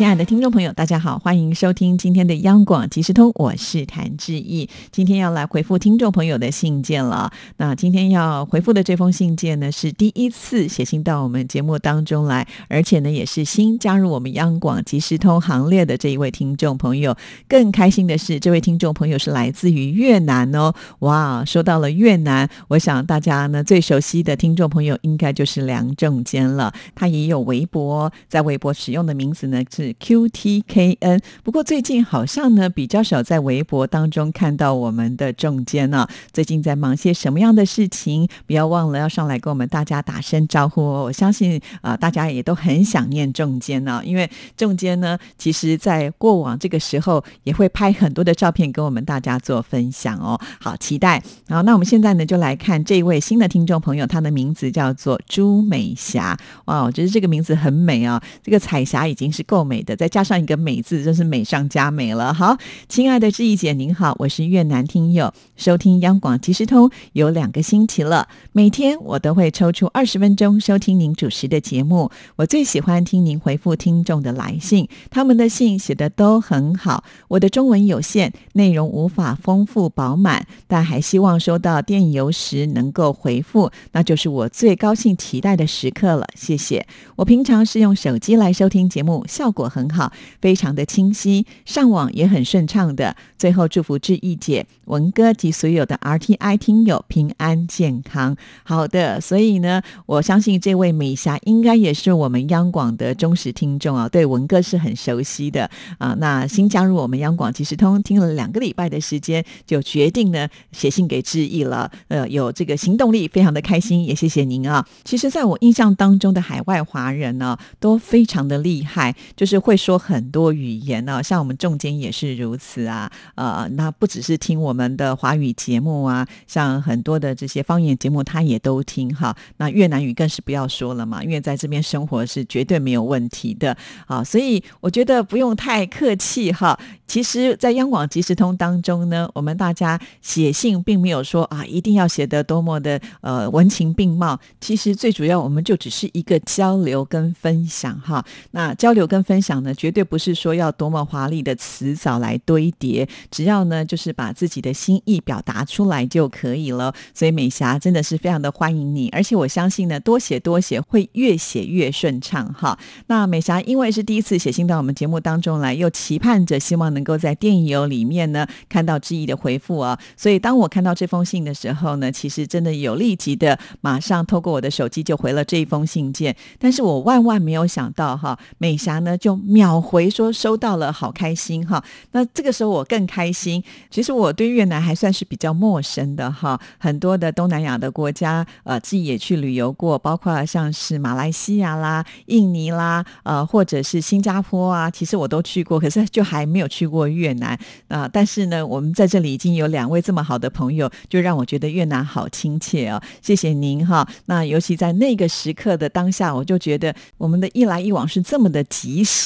亲爱的听众朋友，大家好，欢迎收听今天的央广即时通，我是谭志毅。今天要来回复听众朋友的信件了。那今天要回复的这封信件呢，是第一次写信到我们节目当中来，而且呢，也是新加入我们央广即时通行列的这一位听众朋友。更开心的是，这位听众朋友是来自于越南哦。哇，说到了越南，我想大家呢最熟悉的听众朋友应该就是梁正坚了。他也有微博，在微博使用的名字呢是。Q T K N，不过最近好像呢比较少在微博当中看到我们的仲坚呢。最近在忙些什么样的事情？不要忘了要上来跟我们大家打声招呼哦。我相信啊，大家也都很想念仲坚呢，因为仲坚呢，其实在过往这个时候也会拍很多的照片跟我们大家做分享哦。好，期待。好，那我们现在呢就来看这位新的听众朋友，他的名字叫做朱美霞。哇，我觉得这个名字很美啊，这个彩霞已经是够美。再加上一个美字，真是美上加美了。好，亲爱的志毅姐，您好，我是越南听友，收听央广即时通有两个星期了，每天我都会抽出二十分钟收听您主持的节目。我最喜欢听您回复听众的来信，他们的信写的都很好。我的中文有限，内容无法丰富饱满，但还希望收到电邮时能够回复，那就是我最高兴期待的时刻了。谢谢。我平常是用手机来收听节目，效果。很好，非常的清晰，上网也很顺畅的。最后祝福志毅姐、文哥及所有的 RTI 听友平安健康。好的，所以呢，我相信这位美霞应该也是我们央广的忠实听众啊，对文哥是很熟悉的啊。那新加入我们央广即时通，听了两个礼拜的时间，就决定呢写信给志毅了。呃，有这个行动力，非常的开心，也谢谢您啊。其实，在我印象当中的海外华人呢，都非常的厉害，就是。是会说很多语言呢，像我们中间也是如此啊。呃，那不只是听我们的华语节目啊，像很多的这些方言节目，他也都听哈。那越南语更是不要说了嘛，因为在这边生活是绝对没有问题的啊。所以我觉得不用太客气哈。其实，在央广即时通当中呢，我们大家写信并没有说啊，一定要写得多么的呃文情并茂。其实最主要，我们就只是一个交流跟分享哈。那交流跟分享。讲呢，绝对不是说要多么华丽的词藻来堆叠，只要呢，就是把自己的心意表达出来就可以了。所以美霞真的是非常的欢迎你，而且我相信呢，多写多写会越写越顺畅哈。那美霞因为是第一次写信到我们节目当中来，又期盼着希望能够在电邮里面呢看到志毅的回复啊，所以当我看到这封信的时候呢，其实真的有立即的马上透过我的手机就回了这一封信件。但是我万万没有想到哈，美霞呢就秒回说收到了，好开心哈！那这个时候我更开心。其实我对越南还算是比较陌生的哈，很多的东南亚的国家，呃，自己也去旅游过，包括像是马来西亚啦、印尼啦，呃，或者是新加坡啊，其实我都去过，可是就还没有去过越南啊。但是呢，我们在这里已经有两位这么好的朋友，就让我觉得越南好亲切哦。谢谢您哈。那尤其在那个时刻的当下，我就觉得我们的一来一往是这么的及时。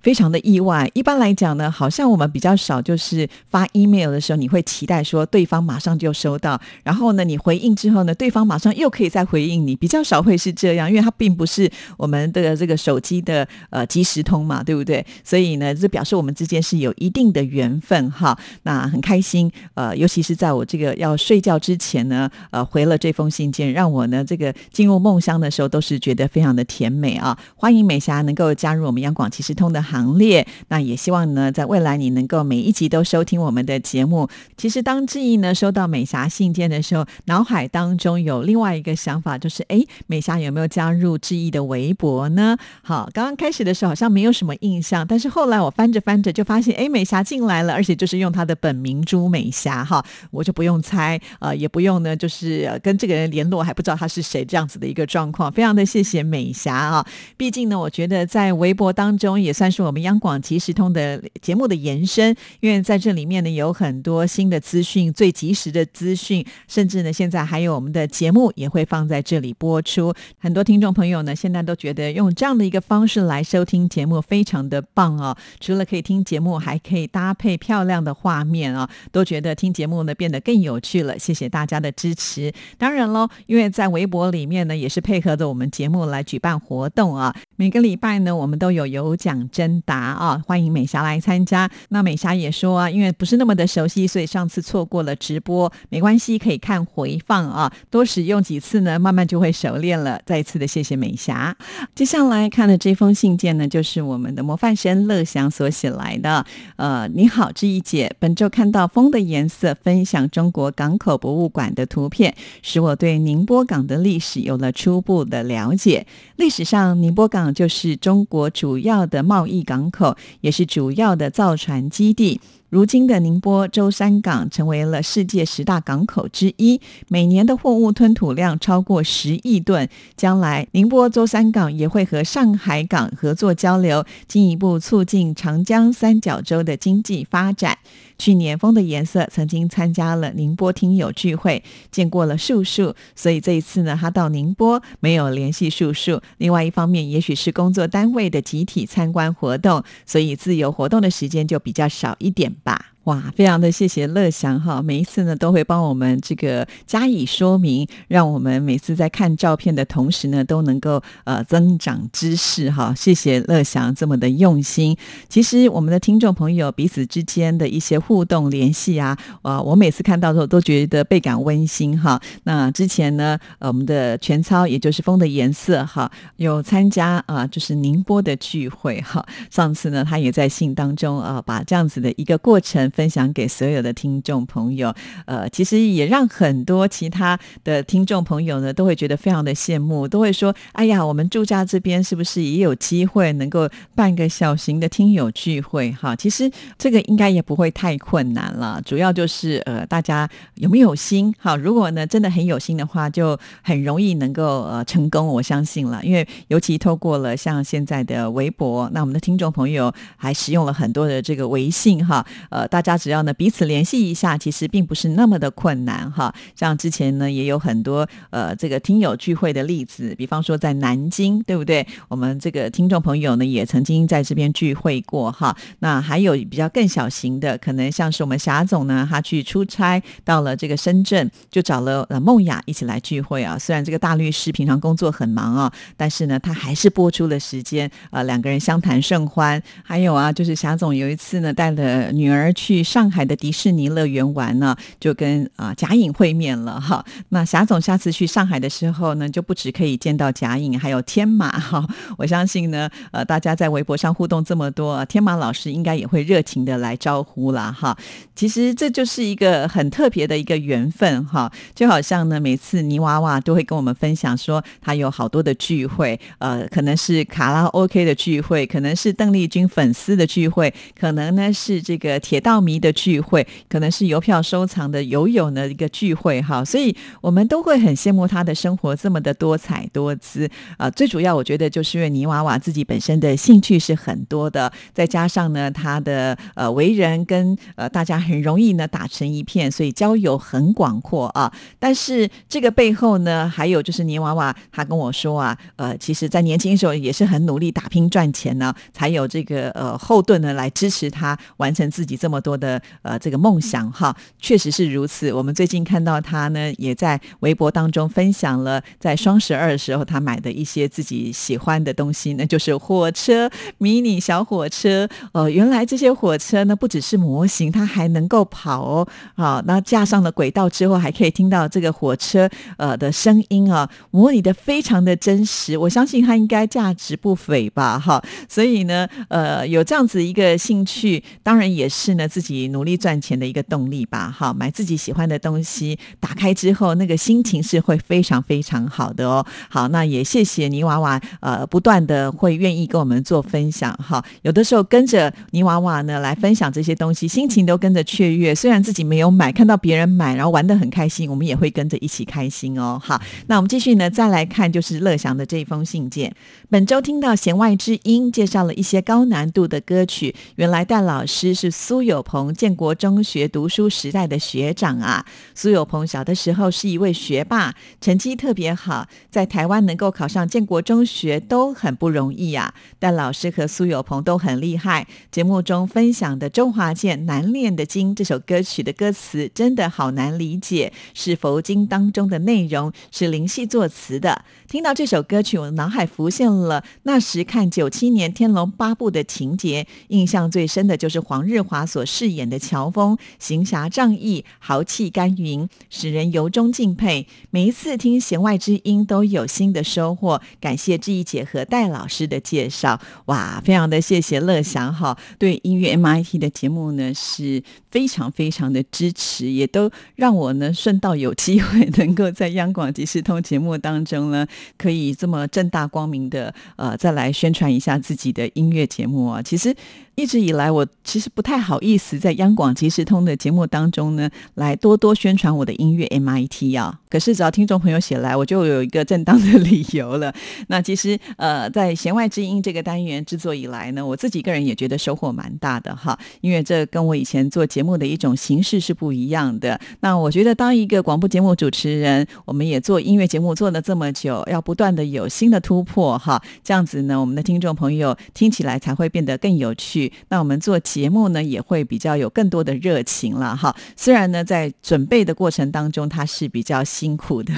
非常的意外。一般来讲呢，好像我们比较少，就是发 email 的时候，你会期待说对方马上就收到，然后呢，你回应之后呢，对方马上又可以再回应你，比较少会是这样，因为它并不是我们的这个手机的呃即时通嘛，对不对？所以呢，这表示我们之间是有一定的缘分哈。那很开心，呃，尤其是在我这个要睡觉之前呢，呃，回了这封信件，让我呢这个进入梦乡的时候，都是觉得非常的甜美啊。欢迎美霞能够加入我们央广，其实。通的行列，那也希望呢，在未来你能够每一集都收听我们的节目。其实，当志毅呢收到美霞信件的时候，脑海当中有另外一个想法，就是哎，美霞有没有加入志毅的微博呢？好，刚刚开始的时候好像没有什么印象，但是后来我翻着翻着就发现，哎，美霞进来了，而且就是用她的本名朱美霞哈，我就不用猜，呃，也不用呢，就是跟这个人联络，还不知道他是谁这样子的一个状况。非常的谢谢美霞啊，毕竟呢，我觉得在微博当中。中，也算是我们央广即时通的节目的延伸，因为在这里面呢有很多新的资讯，最及时的资讯，甚至呢现在还有我们的节目也会放在这里播出。很多听众朋友呢现在都觉得用这样的一个方式来收听节目非常的棒哦，除了可以听节目，还可以搭配漂亮的画面啊，都觉得听节目呢变得更有趣了。谢谢大家的支持。当然喽，因为在微博里面呢也是配合着我们节目来举办活动啊，每个礼拜呢我们都有由奖征答啊，欢迎美霞来参加。那美霞也说啊，因为不是那么的熟悉，所以上次错过了直播，没关系，可以看回放啊，多使用几次呢，慢慢就会熟练了。再一次的谢谢美霞。接下来看的这封信件呢，就是我们的模范生乐祥所写来的。呃，你好，志毅姐，本周看到风的颜色分享中国港口博物馆的图片，使我对宁波港的历史有了初步的了解。历史上，宁波港就是中国主要的贸易港口，也是主要的造船基地。如今的宁波舟山港成为了世界十大港口之一，每年的货物吞吐量超过十亿吨。将来，宁波舟山港也会和上海港合作交流，进一步促进长江三角洲的经济发展。去年风的颜色曾经参加了宁波听友聚会，见过了树树，所以这一次呢，他到宁波没有联系树树。另外一方面，也许是工作单位的集体参观活动，所以自由活动的时间就比较少一点吧。哇，非常的谢谢乐祥哈，每一次呢都会帮我们这个加以说明，让我们每次在看照片的同时呢，都能够呃增长知识哈。谢谢乐祥这么的用心。其实我们的听众朋友彼此之间的一些互动联系啊，呃，我每次看到的时候都觉得倍感温馨哈。那之前呢，呃，我们的全操也就是风的颜色哈，有参加啊，就是宁波的聚会哈。上次呢，他也在信当中啊，把这样子的一个过程。分享给所有的听众朋友，呃，其实也让很多其他的听众朋友呢，都会觉得非常的羡慕，都会说：“哎呀，我们住家这边是不是也有机会能够办个小型的听友聚会？”哈，其实这个应该也不会太困难了，主要就是呃，大家有没有心？哈，如果呢真的很有心的话，就很容易能够呃成功，我相信了。因为尤其透过了像现在的微博，那我们的听众朋友还使用了很多的这个微信哈，呃，大大家只要呢彼此联系一下，其实并不是那么的困难哈。像之前呢也有很多呃这个听友聚会的例子，比方说在南京，对不对？我们这个听众朋友呢也曾经在这边聚会过哈。那还有比较更小型的，可能像是我们霞总呢，他去出差到了这个深圳，就找了呃梦雅一起来聚会啊。虽然这个大律师平常工作很忙啊，但是呢他还是播出了时间啊，两个人相谈甚欢。还有啊，就是霞总有一次呢带了女儿去。去上海的迪士尼乐园玩呢，就跟啊贾颖会面了哈。那霞总下次去上海的时候呢，就不止可以见到贾颖，还有天马哈。我相信呢，呃，大家在微博上互动这么多，天马老师应该也会热情的来招呼啦哈。其实这就是一个很特别的一个缘分哈，就好像呢，每次泥娃娃都会跟我们分享说，他有好多的聚会，呃，可能是卡拉 OK 的聚会，可能是邓丽君粉丝的聚会，可能呢是这个铁道。迷的聚会，可能是邮票收藏的友友的一个聚会哈，所以我们都会很羡慕他的生活这么的多彩多姿啊。最主要，我觉得就是因为泥娃娃自己本身的兴趣是很多的，再加上呢，他的呃为人跟呃大家很容易呢打成一片，所以交友很广阔啊。但是这个背后呢，还有就是泥娃娃他跟我说啊，呃，其实在年轻的时候也是很努力打拼赚钱呢，才有这个呃后盾呢来支持他完成自己这么多。多的呃，这个梦想哈，确实是如此。我们最近看到他呢，也在微博当中分享了在双十二的时候他买的一些自己喜欢的东西，那就是火车、迷你小火车。呃，原来这些火车呢，不只是模型，它还能够跑哦。好，那架上了轨道之后，还可以听到这个火车呃的声音啊，模拟的非常的真实。我相信它应该价值不菲吧？哈，所以呢，呃，有这样子一个兴趣，当然也是呢。自己努力赚钱的一个动力吧。哈，买自己喜欢的东西，打开之后那个心情是会非常非常好的哦。好，那也谢谢泥娃娃，呃，不断的会愿意跟我们做分享。哈，有的时候跟着泥娃娃呢来分享这些东西，心情都跟着雀跃。虽然自己没有买，看到别人买，然后玩的很开心，我们也会跟着一起开心哦。好，那我们继续呢，再来看就是乐祥的这一封信件。本周听到弦外之音介绍了一些高难度的歌曲，原来戴老师是苏有朋建国中学读书时代的学长啊。苏有朋小的时候是一位学霸，成绩特别好，在台湾能够考上建国中学都很不容易啊。但老师和苏有朋都很厉害。节目中分享的周华健《难念的经》这首歌曲的歌词真的好难理解，是佛经当中的内容，是林夕作词的。听到这首歌曲，我脑海浮现了那时看九七年《天龙八部》的情节，印象最深的就是黄日华所饰演的乔峰，行侠仗义，豪气干云，使人由衷敬佩。每一次听弦外之音，都有新的收获。感谢志毅姐和戴老师的介绍，哇，非常的谢谢乐祥哈，对音乐 MIT 的节目呢是非常非常的支持，也都让我呢顺道有机会能够在央广即时通节目当中呢。可以这么正大光明的呃，再来宣传一下自己的音乐节目啊！其实。一直以来，我其实不太好意思在央广即时通的节目当中呢，来多多宣传我的音乐 MIT 啊。可是只要听众朋友写来，我就有一个正当的理由了。那其实呃，在弦外之音这个单元制作以来呢，我自己个人也觉得收获蛮大的哈，因为这跟我以前做节目的一种形式是不一样的。那我觉得当一个广播节目主持人，我们也做音乐节目做了这么久，要不断的有新的突破哈，这样子呢，我们的听众朋友听起来才会变得更有趣。那我们做节目呢，也会比较有更多的热情了哈。虽然呢，在准备的过程当中，他是比较辛苦的，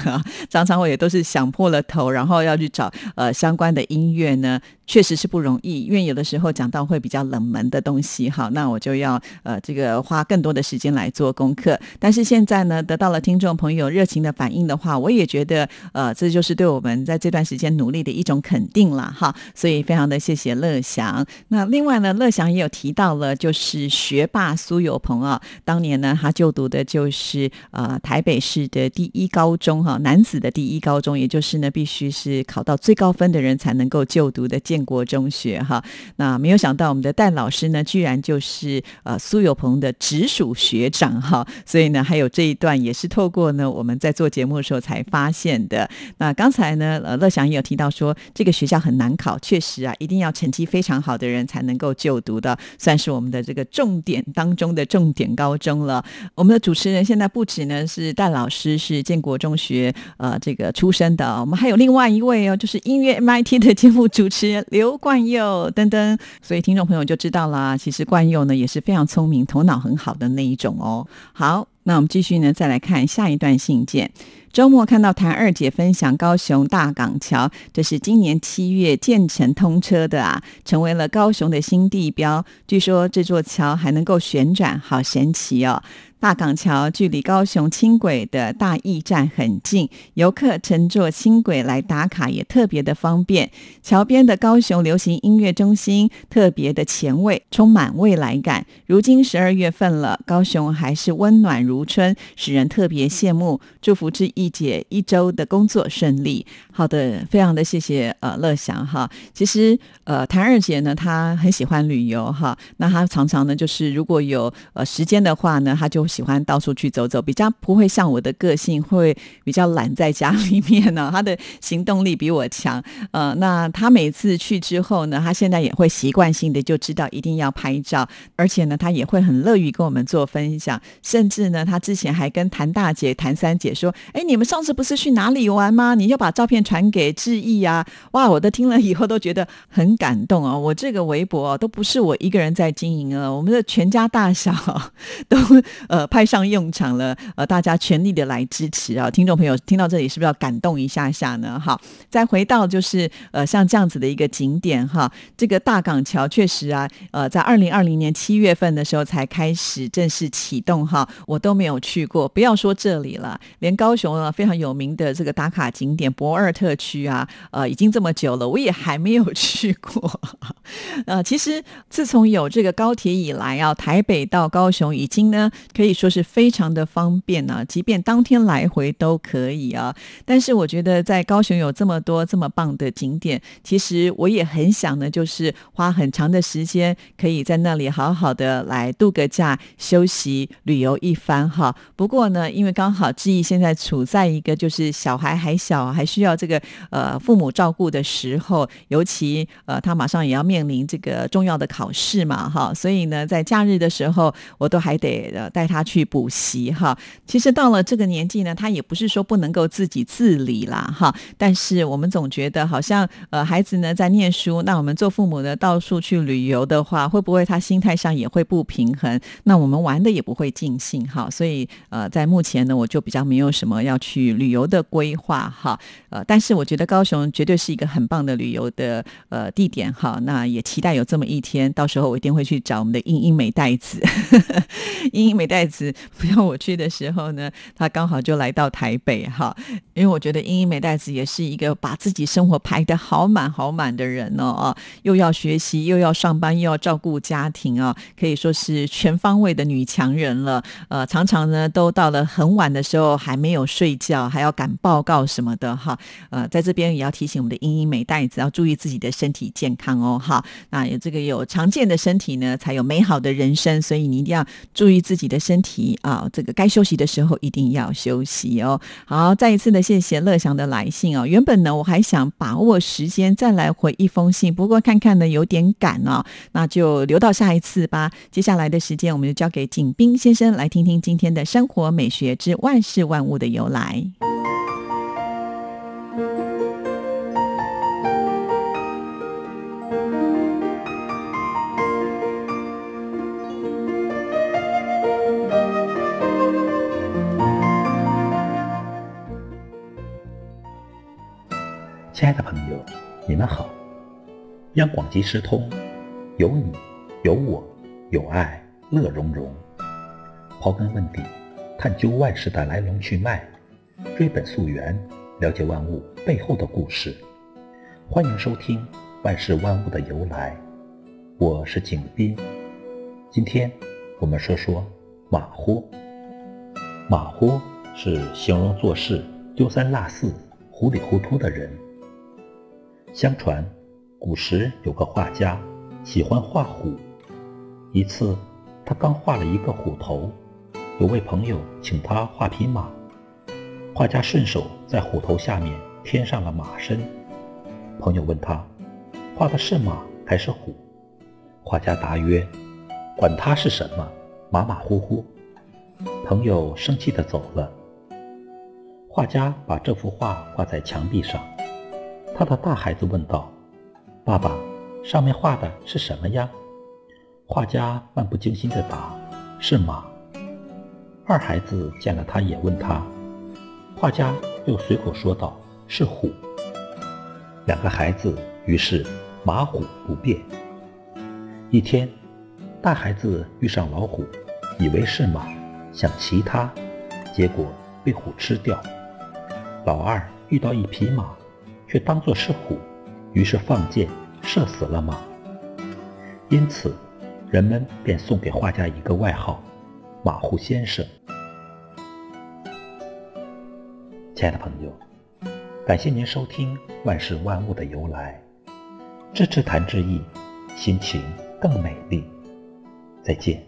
常常我也都是想破了头，然后要去找呃相关的音乐呢。确实是不容易，因为有的时候讲到会比较冷门的东西，哈，那我就要呃这个花更多的时间来做功课。但是现在呢，得到了听众朋友热情的反应的话，我也觉得呃这就是对我们在这段时间努力的一种肯定了，哈。所以非常的谢谢乐祥。那另外呢，乐祥也有提到了，就是学霸苏有朋啊，当年呢他就读的就是呃台北市的第一高中哈，男子的第一高中，也就是呢必须是考到最高分的人才能够就读的建。建国中学哈，那没有想到我们的戴老师呢，居然就是呃苏有朋的直属学长哈，所以呢，还有这一段也是透过呢我们在做节目的时候才发现的。那刚才呢，呃乐祥也有提到说，这个学校很难考，确实啊，一定要成绩非常好的人才能够就读的，算是我们的这个重点当中的重点高中了。我们的主持人现在不止呢是戴老师是建国中学呃这个出身的，我们还有另外一位哦，就是音乐 MIT 的节目主持人。刘冠佑等等，所以听众朋友就知道啦。其实冠佑呢也是非常聪明、头脑很好的那一种哦。好，那我们继续呢，再来看下一段信件。周末看到谭二姐分享高雄大港桥，这是今年七月建成通车的啊，成为了高雄的新地标。据说这座桥还能够旋转，好神奇哦。大港桥距离高雄轻轨的大义站很近，游客乘坐轻轨来打卡也特别的方便。桥边的高雄流行音乐中心特别的前卫，充满未来感。如今十二月份了，高雄还是温暖如春，使人特别羡慕。祝福志毅姐一周的工作顺利。好的，非常的谢谢呃乐祥哈。其实呃谭二姐呢，她很喜欢旅游哈，那她常常呢就是如果有呃时间的话呢，她就喜欢到处去走走，比较不会像我的个性，会比较懒在家里面呢。她的行动力比我强，呃，那她每次去之后呢，她现在也会习惯性的就知道一定要拍照，而且呢，她也会很乐于跟我们做分享，甚至呢，她之前还跟谭大姐、谭三姐说：“哎，你们上次不是去哪里玩吗？你就把照片传给志毅啊！”哇，我都听了以后都觉得很感动啊！我这个微博都不是我一个人在经营啊，我们的全家大小 都呃。派上用场了，呃，大家全力的来支持啊！听众朋友听到这里是不是要感动一下下呢？哈，再回到就是呃，像这样子的一个景点哈，这个大港桥确实啊，呃，在二零二零年七月份的时候才开始正式启动哈，我都没有去过，不要说这里了，连高雄啊非常有名的这个打卡景点博二特区啊，呃，已经这么久了，我也还没有去过。呃，其实自从有这个高铁以来啊，台北到高雄已经呢可以说是非常的方便呢，即便当天来回都可以啊。但是我觉得在高雄有这么多这么棒的景点，其实我也很想呢，就是花很长的时间可以在那里好好的来度个假、休息、旅游一番哈。不过呢，因为刚好志毅现在处在一个就是小孩还小，还需要这个呃父母照顾的时候，尤其呃他马上也要面临这个重要的考试嘛哈，所以呢，在假日的时候，我都还得呃带他去补习哈。其实到了这个年纪呢，他也不是说不能够自己自理啦哈，但是我们总觉得好像呃孩子呢在念书，那我们做父母的到处去旅游的话，会不会他心态上也会不平衡？那我们玩的也不会尽兴哈，所以呃在目前呢，我就比较没有什么要去旅游的规划哈，呃，但是我觉得高雄绝对是一个很棒的旅游的呃地点哈，那也期待有这么一天，到时候我一定会去找我们的英英美代子，英英美代子不要我去的时候呢，他刚好就来到台北哈，因为我觉得英英美代子也是一个把自己生活排得好满好满的人哦，又要学习又要上班又要照顾家庭啊，可以说是全方位的女强人了，呃，常常呢都到了很晚的时候还没有睡觉，还要赶报告什么的哈，呃，在这边也要提醒我们的英英美代子要注意自己的身体健康哦哈，那有这个有常见的身体呢，才有美好的人生，所以你一定要注意自己的身体啊，这个该休息的时候一定要休息哦。好，再一次的谢谢乐祥的来信哦。原本呢，我还想把握时间再来回一封信，不过看看呢有点赶哦，那就留到下一次吧。接下来的时间，我们就交给景斌先生来听听今天的生活美学之万事万物的由来。亲爱的朋友，你们好！央广即时通，有你，有我，有爱，乐融融。刨根问底，探究万事的来龙去脉，追本溯源，了解万物背后的故事。欢迎收听《万事万物的由来》，我是景斌。今天我们说说马虎。马虎是形容做事丢三落四、糊里糊涂的人。相传，古时有个画家喜欢画虎。一次，他刚画了一个虎头，有位朋友请他画匹马，画家顺手在虎头下面添上了马身。朋友问他，画的是马还是虎？画家答曰：“管他是什么，马马虎虎。”朋友生气地走了。画家把这幅画挂在墙壁上。他的大孩子问道：“爸爸，上面画的是什么呀？”画家漫不经心地答：“是马。”二孩子见了他也问他，画家又随口说道：“是虎。”两个孩子于是马虎不变。一天，大孩子遇上老虎，以为是马，想骑它，结果被虎吃掉。老二遇到一匹马。却当作是虎，于是放箭射死了马。因此，人们便送给画家一个外号“马虎先生”。亲爱的朋友，感谢您收听《万事万物的由来》，支持谭志毅，心情更美丽。再见。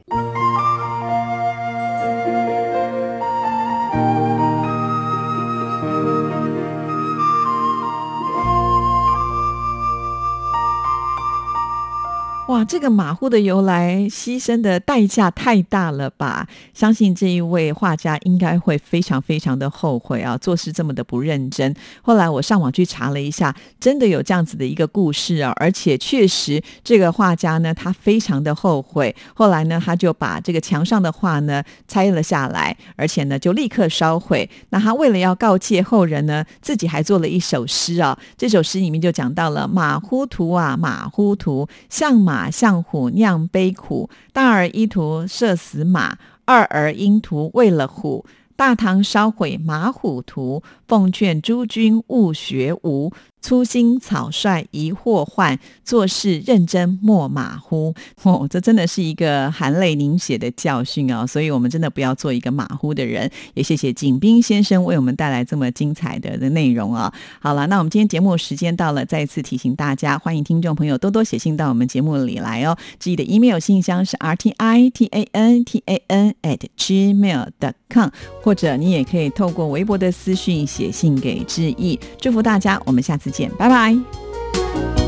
这个马虎的由来，牺牲的代价太大了吧？相信这一位画家应该会非常非常的后悔啊，做事这么的不认真。后来我上网去查了一下，真的有这样子的一个故事啊，而且确实这个画家呢，他非常的后悔。后来呢，他就把这个墙上的画呢拆了下来，而且呢就立刻烧毁。那他为了要告诫后人呢，自己还做了一首诗啊。这首诗里面就讲到了马虎图啊，马虎图，像马。向虎酿悲苦，大儿一图射死马，二儿因图为了虎，大唐烧毁马虎图，奉劝诸君勿学无。粗心草率疑惑患，做事认真莫马虎。哦，这真的是一个含泪凝血的教训啊！所以，我们真的不要做一个马虎的人。也谢谢景斌先生为我们带来这么精彩的的内容啊！好了，那我们今天节目时间到了，再次提醒大家，欢迎听众朋友多多写信到我们节目里来哦。自己的 email 信箱是 r t i t a n t a n at gmail dot com，或者你也可以透过微博的私讯写信给志毅。祝福大家，我们下次。见，拜拜。